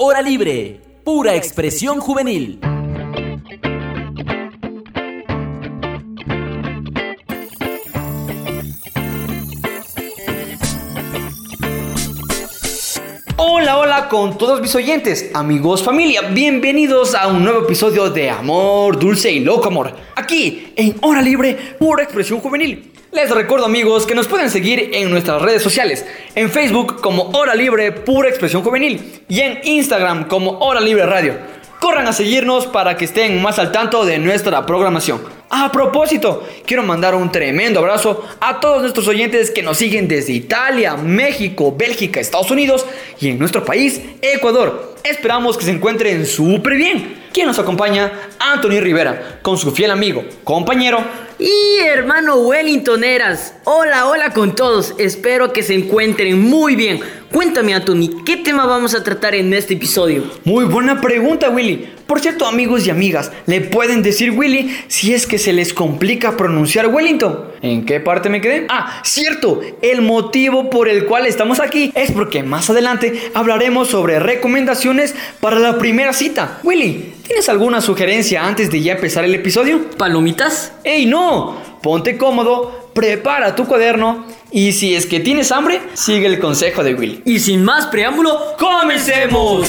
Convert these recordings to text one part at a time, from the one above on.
Hora Libre, pura expresión juvenil. Hola, hola con todos mis oyentes, amigos, familia, bienvenidos a un nuevo episodio de Amor, Dulce y Loco Amor, aquí en Hora Libre, pura expresión juvenil. Les recuerdo amigos que nos pueden seguir en nuestras redes sociales, en Facebook como Hora Libre Pura Expresión Juvenil y en Instagram como Hora Libre Radio. Corran a seguirnos para que estén más al tanto de nuestra programación. A propósito, quiero mandar un tremendo abrazo a todos nuestros oyentes que nos siguen desde Italia, México, Bélgica, Estados Unidos y en nuestro país, Ecuador. Esperamos que se encuentren súper bien. Quien nos acompaña, Anthony Rivera, con su fiel amigo, compañero y hermano Wellingtoneras, hola, hola con todos, espero que se encuentren muy bien. Cuéntame Anthony, ¿qué tema vamos a tratar en este episodio? Muy buena pregunta Willy. Por cierto amigos y amigas, ¿le pueden decir Willy si es que se les complica pronunciar Wellington? ¿En qué parte me quedé? Ah, cierto, el motivo por el cual estamos aquí es porque más adelante hablaremos sobre recomendaciones para la primera cita. Willy, ¿tienes alguna sugerencia antes de ya empezar el episodio? ¿Palomitas? ¡Ey, no! Ponte cómodo, prepara tu cuaderno y si es que tienes hambre, sigue el consejo de Willy. Y sin más preámbulo, ¡comencemos!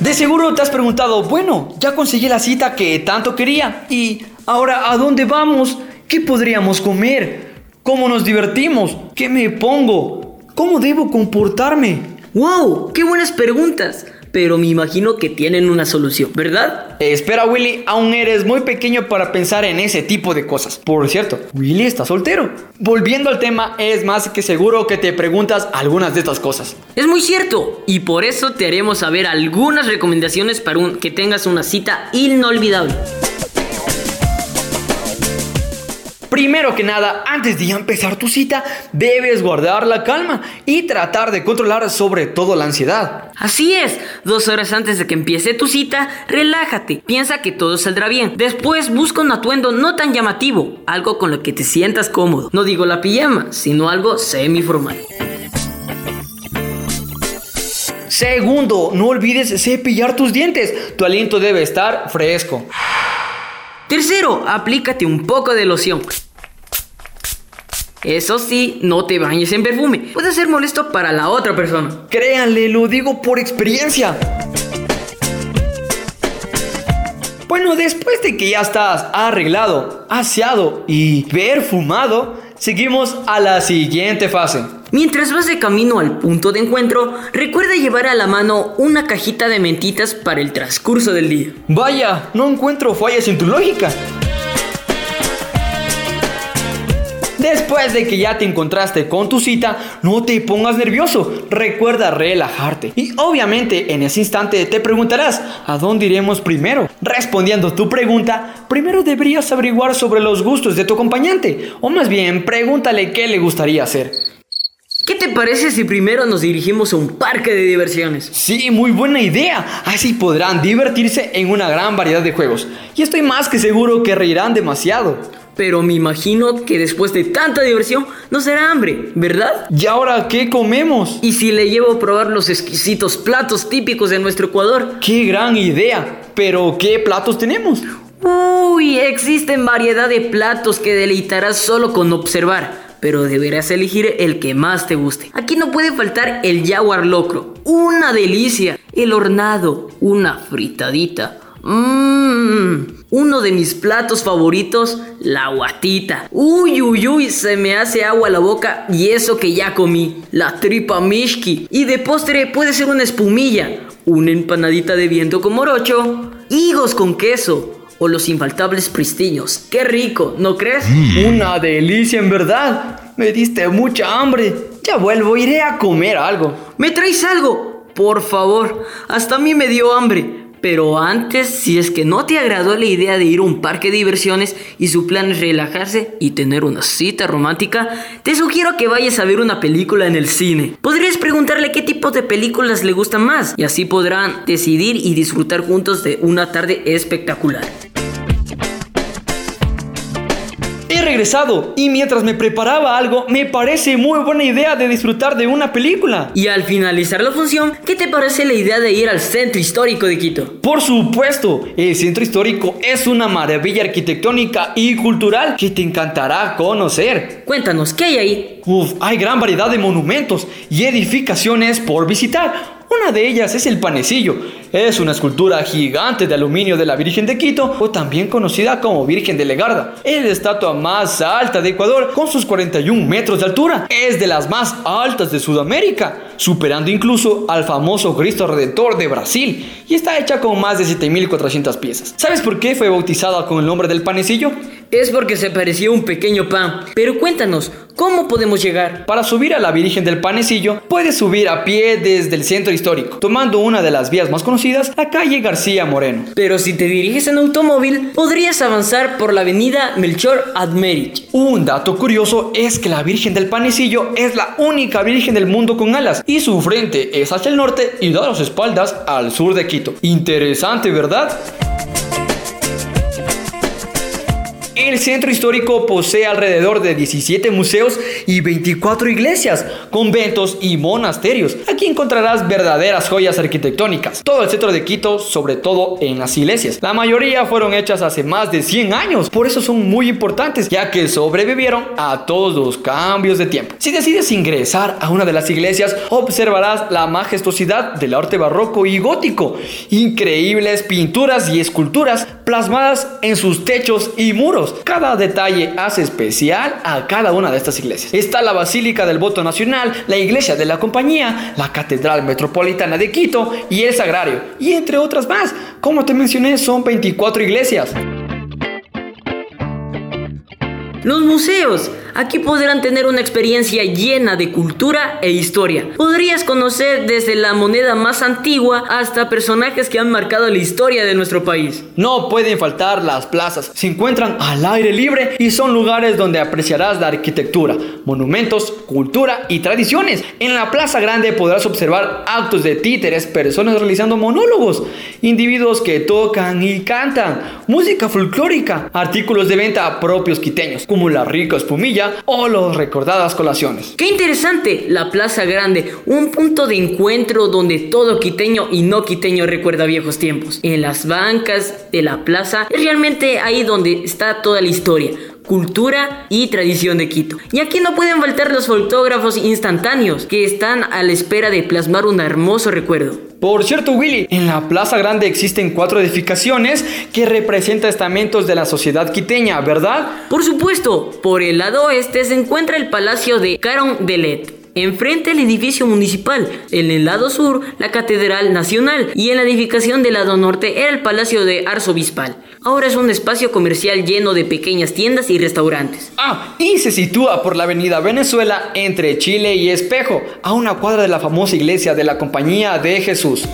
De seguro te has preguntado, bueno, ya conseguí la cita que tanto quería y ahora ¿a dónde vamos? ¿Qué podríamos comer? ¿Cómo nos divertimos? ¿Qué me pongo? ¿Cómo debo comportarme? ¡Wow! ¡Qué buenas preguntas! Pero me imagino que tienen una solución, ¿verdad? Eh, espera, Willy, aún eres muy pequeño para pensar en ese tipo de cosas. Por cierto, Willy está soltero. Volviendo al tema, es más que seguro que te preguntas algunas de estas cosas. Es muy cierto, y por eso te haremos saber algunas recomendaciones para que tengas una cita inolvidable. Primero que nada, antes de empezar tu cita, debes guardar la calma y tratar de controlar sobre todo la ansiedad. Así es, dos horas antes de que empiece tu cita, relájate, piensa que todo saldrá bien. Después busca un atuendo no tan llamativo, algo con lo que te sientas cómodo. No digo la pijama, sino algo semi-formal. Segundo, no olvides cepillar tus dientes. Tu aliento debe estar fresco. Tercero, aplícate un poco de loción. Eso sí, no te bañes en perfume. Puede ser molesto para la otra persona. Créanle, lo digo por experiencia. Bueno, después de que ya estás arreglado, aseado y perfumado, seguimos a la siguiente fase. Mientras vas de camino al punto de encuentro, recuerda llevar a la mano una cajita de mentitas para el transcurso del día. Vaya, no encuentro fallas en tu lógica. Después de que ya te encontraste con tu cita, no te pongas nervioso. Recuerda relajarte. Y obviamente en ese instante te preguntarás, ¿a dónde iremos primero? Respondiendo tu pregunta, primero deberías averiguar sobre los gustos de tu acompañante. O más bien, pregúntale qué le gustaría hacer. ¿Qué te parece si primero nos dirigimos a un parque de diversiones? Sí, muy buena idea. Así podrán divertirse en una gran variedad de juegos. Y estoy más que seguro que reirán demasiado. Pero me imagino que después de tanta diversión no será hambre, ¿verdad? ¿Y ahora qué comemos? ¿Y si le llevo a probar los exquisitos platos típicos de nuestro Ecuador? ¡Qué gran idea! Pero ¿qué platos tenemos? Uy, existen variedad de platos que deleitarás solo con observar pero deberás elegir el que más te guste. Aquí no puede faltar el jaguar locro, una delicia, el hornado, una fritadita, Mmm, uno de mis platos favoritos, la guatita. Uy, uy, uy, se me hace agua la boca y eso que ya comí, la tripa mishki. Y de postre puede ser una espumilla, una empanadita de viento con morocho, higos con queso o los infaltables pristiños. ¡Qué rico! ¿No crees? Mm. Una delicia en verdad. Me diste mucha hambre. Ya vuelvo, iré a comer algo. ¿Me traes algo? Por favor, hasta a mí me dio hambre. Pero antes, si es que no te agradó la idea de ir a un parque de diversiones y su plan es relajarse y tener una cita romántica, te sugiero que vayas a ver una película en el cine. Podrías preguntarle qué tipo de películas le gustan más y así podrán decidir y disfrutar juntos de una tarde espectacular. Regresado y mientras me preparaba algo, me parece muy buena idea de disfrutar de una película. Y al finalizar la función, ¿qué te parece la idea de ir al centro histórico de Quito? Por supuesto, el centro histórico es una maravilla arquitectónica y cultural que te encantará conocer. Cuéntanos, ¿qué hay ahí? Uf, hay gran variedad de monumentos y edificaciones por visitar. Una de ellas es el panecillo. Es una escultura gigante de aluminio de la Virgen de Quito, o también conocida como Virgen de Legarda. Es la estatua más alta de Ecuador, con sus 41 metros de altura. Es de las más altas de Sudamérica, superando incluso al famoso Cristo Redentor de Brasil, y está hecha con más de 7.400 piezas. ¿Sabes por qué fue bautizada con el nombre del panecillo? Es porque se parecía un pequeño pan. Pero cuéntanos, ¿cómo podemos llegar? Para subir a la Virgen del Panecillo, puedes subir a pie desde el centro histórico, tomando una de las vías más conocidas, la calle García Moreno. Pero si te diriges en automóvil, podrías avanzar por la avenida Melchor Admerich. Un dato curioso es que la Virgen del Panecillo es la única Virgen del mundo con alas y su frente es hacia el norte y da las espaldas al sur de Quito. Interesante, ¿verdad? El centro histórico posee alrededor de 17 museos y 24 iglesias, conventos y monasterios. Aquí encontrarás verdaderas joyas arquitectónicas. Todo el centro de Quito, sobre todo en las iglesias. La mayoría fueron hechas hace más de 100 años, por eso son muy importantes, ya que sobrevivieron a todos los cambios de tiempo. Si decides ingresar a una de las iglesias, observarás la majestuosidad del arte barroco y gótico. Increíbles pinturas y esculturas plasmadas en sus techos y muros. Cada detalle hace especial a cada una de estas iglesias. Está la Basílica del Voto Nacional, la Iglesia de la Compañía, la Catedral Metropolitana de Quito y el Sagrario, y entre otras más. Como te mencioné, son 24 iglesias. Los museos. Aquí podrán tener una experiencia llena de cultura e historia. Podrías conocer desde la moneda más antigua hasta personajes que han marcado la historia de nuestro país. No pueden faltar las plazas. Se encuentran al aire libre y son lugares donde apreciarás la arquitectura, monumentos, cultura y tradiciones. En la Plaza Grande podrás observar actos de títeres, personas realizando monólogos, individuos que tocan y cantan, música folclórica, artículos de venta propios quiteños, como la rica o las recordadas colaciones. Qué interesante, la Plaza Grande, un punto de encuentro donde todo quiteño y no quiteño recuerda viejos tiempos. En las bancas de la plaza es realmente ahí donde está toda la historia cultura y tradición de Quito. Y aquí no pueden faltar los fotógrafos instantáneos que están a la espera de plasmar un hermoso recuerdo. Por cierto, Willy, en la Plaza Grande existen cuatro edificaciones que representan estamentos de la sociedad quiteña, ¿verdad? Por supuesto, por el lado oeste se encuentra el Palacio de Carondelet. Enfrente el edificio municipal, en el lado sur la Catedral Nacional y en la edificación del lado norte era el Palacio de Arzobispal. Ahora es un espacio comercial lleno de pequeñas tiendas y restaurantes. Ah, y se sitúa por la avenida Venezuela entre Chile y Espejo, a una cuadra de la famosa iglesia de la Compañía de Jesús.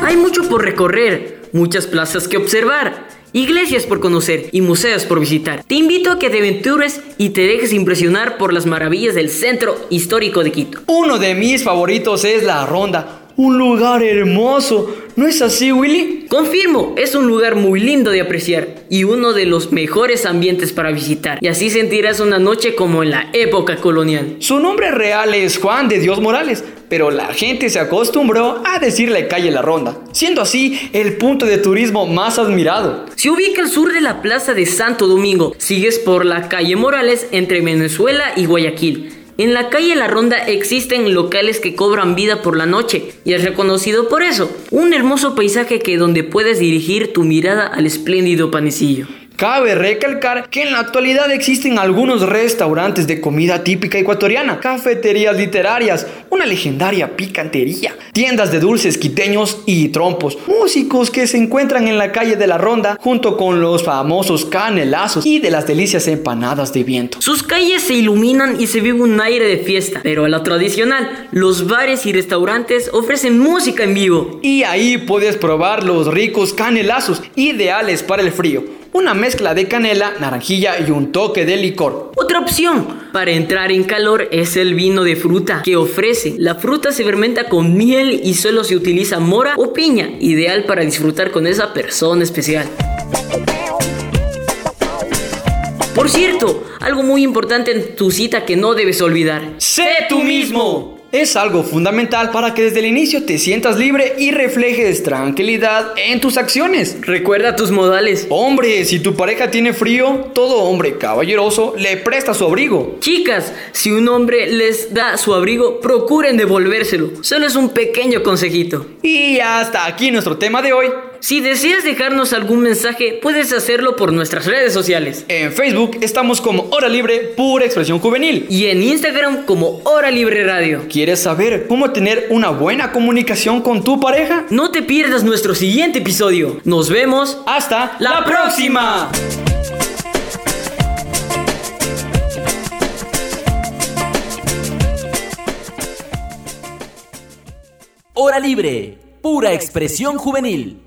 Hay mucho por recorrer, muchas plazas que observar iglesias por conocer y museos por visitar. Te invito a que te aventures y te dejes impresionar por las maravillas del centro histórico de Quito. Uno de mis favoritos es la Ronda, un lugar hermoso. ¿No es así, Willy? Confirmo, es un lugar muy lindo de apreciar y uno de los mejores ambientes para visitar. Y así sentirás una noche como en la época colonial. Su nombre real es Juan de Dios Morales, pero la gente se acostumbró a decirle calle La Ronda, siendo así el punto de turismo más admirado. Se ubica al sur de la plaza de Santo Domingo, sigues por la calle Morales entre Venezuela y Guayaquil. En la calle La Ronda existen locales que cobran vida por la noche y es reconocido por eso. Un hermoso paisaje que donde puedes dirigir tu mirada al espléndido panecillo. Cabe recalcar que en la actualidad existen algunos restaurantes de comida típica ecuatoriana, cafeterías literarias, una legendaria picantería, tiendas de dulces quiteños y trompos, músicos que se encuentran en la calle de la Ronda junto con los famosos canelazos y de las delicias empanadas de viento. Sus calles se iluminan y se vive un aire de fiesta, pero a la tradicional, los bares y restaurantes ofrecen música en vivo. Y ahí puedes probar los ricos canelazos, ideales para el frío una mezcla de canela, naranjilla y un toque de licor. Otra opción para entrar en calor es el vino de fruta que ofrece. La fruta se fermenta con miel y solo se utiliza mora o piña, ideal para disfrutar con esa persona especial. Por cierto, algo muy importante en tu cita que no debes olvidar. ¡Sé tú mismo! Es algo fundamental para que desde el inicio te sientas libre y reflejes tranquilidad en tus acciones. Recuerda tus modales. Hombre, si tu pareja tiene frío, todo hombre caballeroso le presta su abrigo. Chicas, si un hombre les da su abrigo, procuren devolvérselo. Solo es un pequeño consejito. Y hasta aquí nuestro tema de hoy. Si deseas dejarnos algún mensaje, puedes hacerlo por nuestras redes sociales. En Facebook estamos como Hora Libre Pura Expresión Juvenil. Y en Instagram como Hora Libre Radio. ¿Quieres saber cómo tener una buena comunicación con tu pareja? No te pierdas nuestro siguiente episodio. Nos vemos. Hasta la, próxima. Hora Libre, pura expresión juvenil.